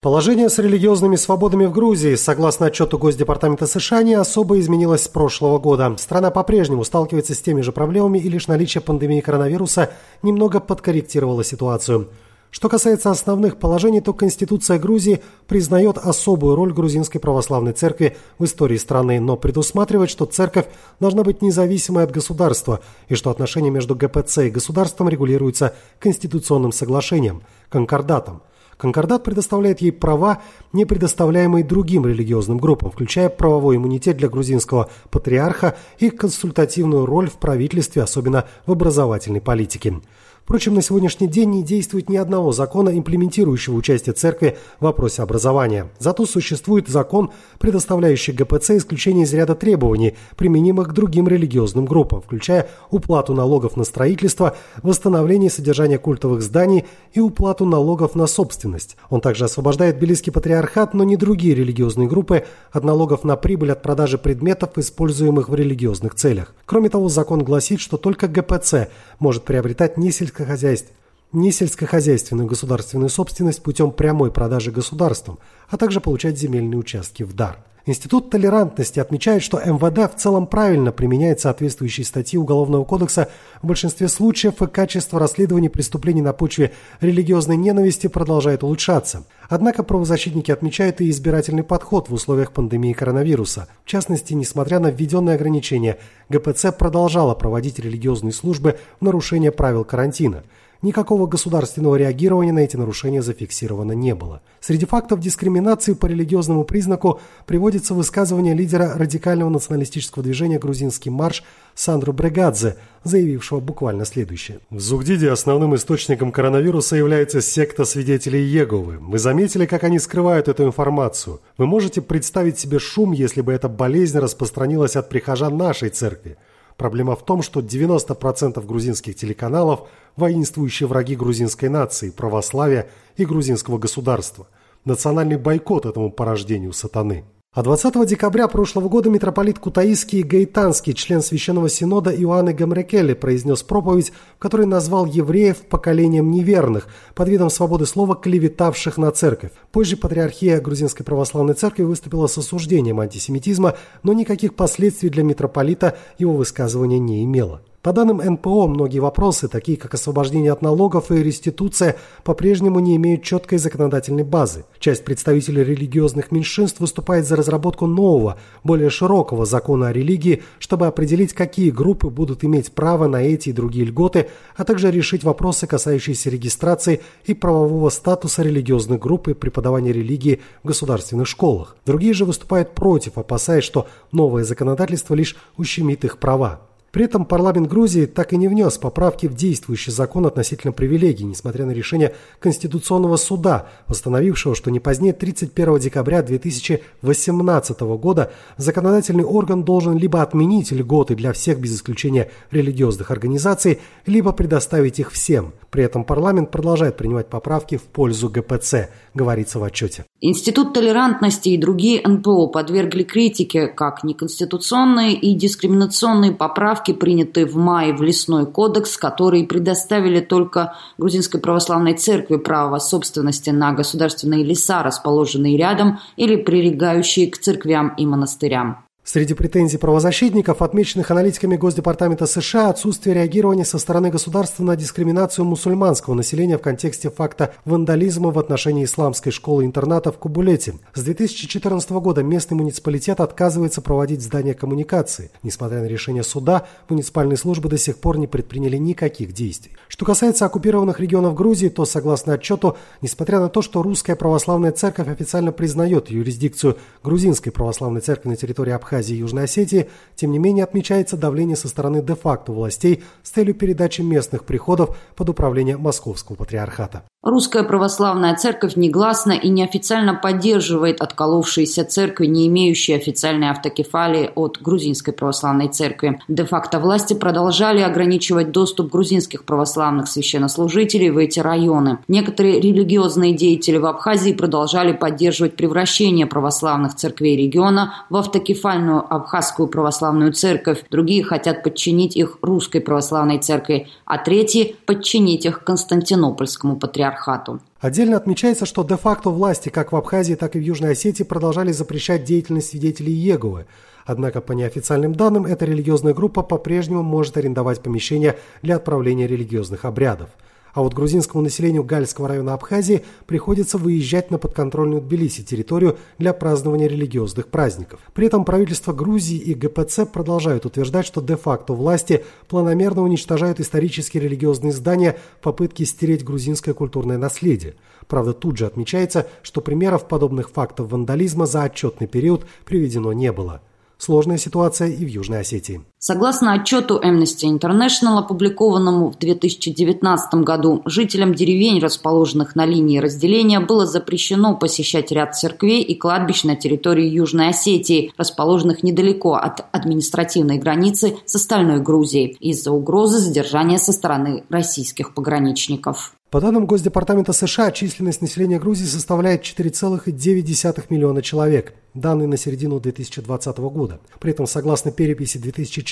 Положение с религиозными свободами в Грузии, согласно отчету Госдепартамента США, не особо изменилось с прошлого года. Страна по-прежнему сталкивается с теми же проблемами и лишь наличие пандемии коронавируса немного подкорректировало ситуацию. Что касается основных положений, то Конституция Грузии признает особую роль грузинской православной церкви в истории страны, но предусматривает, что церковь должна быть независимой от государства и что отношения между ГПЦ и государством регулируются конституционным соглашением – конкордатом – Конкордат предоставляет ей права, не предоставляемые другим религиозным группам, включая правовой иммунитет для грузинского патриарха и консультативную роль в правительстве, особенно в образовательной политике. Впрочем, на сегодняшний день не действует ни одного закона, имплементирующего участие церкви в вопросе образования. Зато существует закон, предоставляющий ГПЦ исключение из ряда требований, применимых к другим религиозным группам, включая уплату налогов на строительство, восстановление содержания культовых зданий и уплату налогов на собственность. Он также освобождает Белийский патриархат, но не другие религиозные группы от налогов на прибыль от продажи предметов, используемых в религиозных целях. Кроме того, закон гласит, что только ГПЦ может приобретать не сельскохозяйственные сельскохозяйств, не сельскохозяйственную государственную собственность путем прямой продажи государством, а также получать земельные участки в дар. Институт толерантности отмечает, что МВД в целом правильно применяет соответствующие статьи Уголовного кодекса в большинстве случаев и качество расследования преступлений на почве религиозной ненависти продолжает улучшаться. Однако правозащитники отмечают и избирательный подход в условиях пандемии коронавируса. В частности, несмотря на введенные ограничения, ГПЦ продолжала проводить религиозные службы в нарушение правил карантина – Никакого государственного реагирования на эти нарушения зафиксировано не было. Среди фактов дискриминации по религиозному признаку приводится высказывание лидера радикального националистического движения «Грузинский марш» Сандру Брегадзе, заявившего буквально следующее. В Зугдиде основным источником коронавируса является секта свидетелей Еговы. Мы заметили, как они скрывают эту информацию. Вы можете представить себе шум, если бы эта болезнь распространилась от прихожан нашей церкви. Проблема в том, что 90% грузинских телеканалов – воинствующие враги грузинской нации, православия и грузинского государства. Национальный бойкот этому порождению сатаны. А 20 декабря прошлого года митрополит Кутаиский Гаитанский, член Священного Синода Иоанны Гамрекели, произнес проповедь, в которой назвал евреев поколением неверных, под видом свободы слова клеветавших на церковь. Позже Патриархия Грузинской Православной Церкви выступила с осуждением антисемитизма, но никаких последствий для митрополита его высказывание не имело. По данным НПО, многие вопросы, такие как освобождение от налогов и реституция, по-прежнему не имеют четкой законодательной базы. Часть представителей религиозных меньшинств выступает за разработку нового, более широкого закона о религии, чтобы определить, какие группы будут иметь право на эти и другие льготы, а также решить вопросы, касающиеся регистрации и правового статуса религиозных групп и преподавания религии в государственных школах. Другие же выступают против, опасаясь, что новое законодательство лишь ущемит их права. При этом парламент Грузии так и не внес поправки в действующий закон относительно привилегий, несмотря на решение Конституционного суда, восстановившего, что не позднее 31 декабря 2018 года законодательный орган должен либо отменить льготы для всех без исключения религиозных организаций, либо предоставить их всем. При этом парламент продолжает принимать поправки в пользу ГПЦ, говорится в отчете. Институт толерантности и другие НПО подвергли критике как неконституционные и дискриминационные поправки принятые в мае в Лесной кодекс, которые предоставили только Грузинской православной церкви право собственности на государственные леса, расположенные рядом или прилегающие к церквям и монастырям. Среди претензий правозащитников, отмеченных аналитиками Госдепартамента США, отсутствие реагирования со стороны государства на дискриминацию мусульманского населения в контексте факта вандализма в отношении исламской школы-интерната в Кубулете. С 2014 года местный муниципалитет отказывается проводить здания коммуникации. Несмотря на решение суда, муниципальные службы до сих пор не предприняли никаких действий. Что касается оккупированных регионов Грузии, то, согласно отчету, несмотря на то, что русская православная церковь официально признает юрисдикцию грузинской православной церкви на территории Абхазии, Абхазии и Южной Осетии, тем не менее отмечается давление со стороны де-факто властей с целью передачи местных приходов под управление Московского патриархата. Русская православная церковь негласно и неофициально поддерживает отколовшиеся церкви, не имеющие официальной автокефалии от грузинской православной церкви. Де-факто власти продолжали ограничивать доступ грузинских православных священнослужителей в эти районы. Некоторые религиозные деятели в Абхазии продолжали поддерживать превращение православных церквей региона в автокефальную официальную абхазскую православную церковь, другие хотят подчинить их русской православной церкви, а третьи – подчинить их Константинопольскому патриархату. Отдельно отмечается, что де-факто власти как в Абхазии, так и в Южной Осетии продолжали запрещать деятельность свидетелей Иеговы. Однако, по неофициальным данным, эта религиозная группа по-прежнему может арендовать помещения для отправления религиозных обрядов – а вот грузинскому населению Гальского района Абхазии приходится выезжать на подконтрольную Тбилиси территорию для празднования религиозных праздников. При этом правительство Грузии и ГПЦ продолжают утверждать, что де-факто власти планомерно уничтожают исторические религиозные здания в попытке стереть грузинское культурное наследие. Правда, тут же отмечается, что примеров подобных фактов вандализма за отчетный период приведено не было. Сложная ситуация и в Южной Осетии. Согласно отчету Amnesty International, опубликованному в 2019 году, жителям деревень, расположенных на линии разделения, было запрещено посещать ряд церквей и кладбищ на территории Южной Осетии, расположенных недалеко от административной границы с остальной Грузией, из-за угрозы задержания со стороны российских пограничников. По данным Госдепартамента США, численность населения Грузии составляет 4,9 миллиона человек. Данные на середину 2020 года. При этом, согласно переписи 2014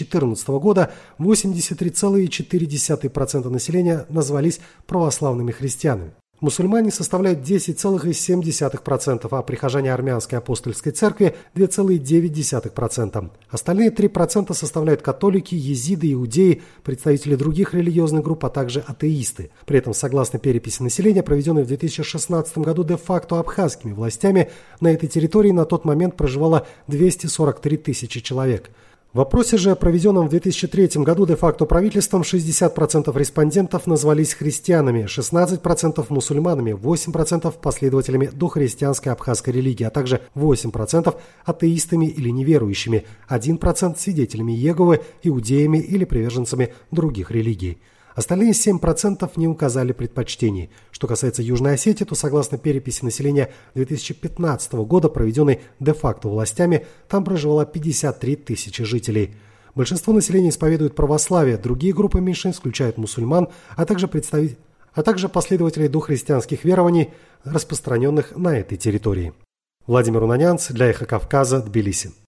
года, 83,4% населения назвались православными христианами. Мусульмане составляют 10,7%, а прихожане армянской апостольской церкви 2,9%. Остальные 3% составляют католики, езиды, иудеи, представители других религиозных групп, а также атеисты. При этом, согласно переписи населения, проведенной в 2016 году де-факто абхазскими властями, на этой территории на тот момент проживало 243 тысячи человек – в вопросе же, проведенном в 2003 году де-факто правительством, 60% респондентов назвались христианами, 16% мусульманами, 8% последователями дохристианской абхазской религии, а также 8% атеистами или неверующими, 1% свидетелями Еговы, иудеями или приверженцами других религий. Остальные 7% не указали предпочтений. Что касается Южной Осетии, то согласно переписи населения 2015 года, проведенной де-факто властями, там проживало 53 тысячи жителей. Большинство населения исповедует православие, другие группы меньшинств включают мусульман, а также представителей а также последователей дохристианских верований, распространенных на этой территории. Владимир Унанянц для Эхо Кавказа, Тбилиси.